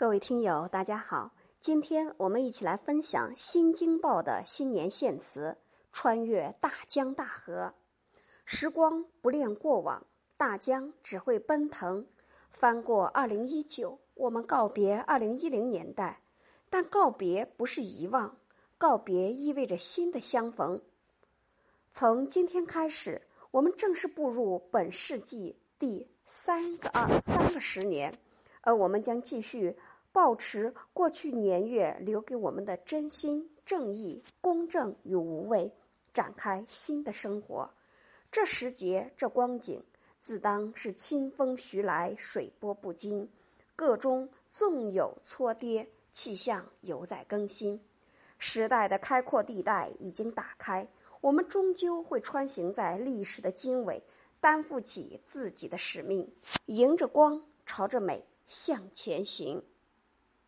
各位听友，大家好，今天我们一起来分享《新京报》的新年献词：穿越大江大河，时光不恋过往，大江只会奔腾。翻过二零一九，我们告别二零一零年代，但告别不是遗忘，告别意味着新的相逢。从今天开始，我们正式步入本世纪第三个二三个十年，而我们将继续。保持过去年月留给我们的真心、正义、公正与无畏，展开新的生活。这时节，这光景，自当是清风徐来，水波不惊。个中纵有错跌，气象犹在更新。时代的开阔地带已经打开，我们终究会穿行在历史的经纬，担负起自己的使命，迎着光，朝着美向前行。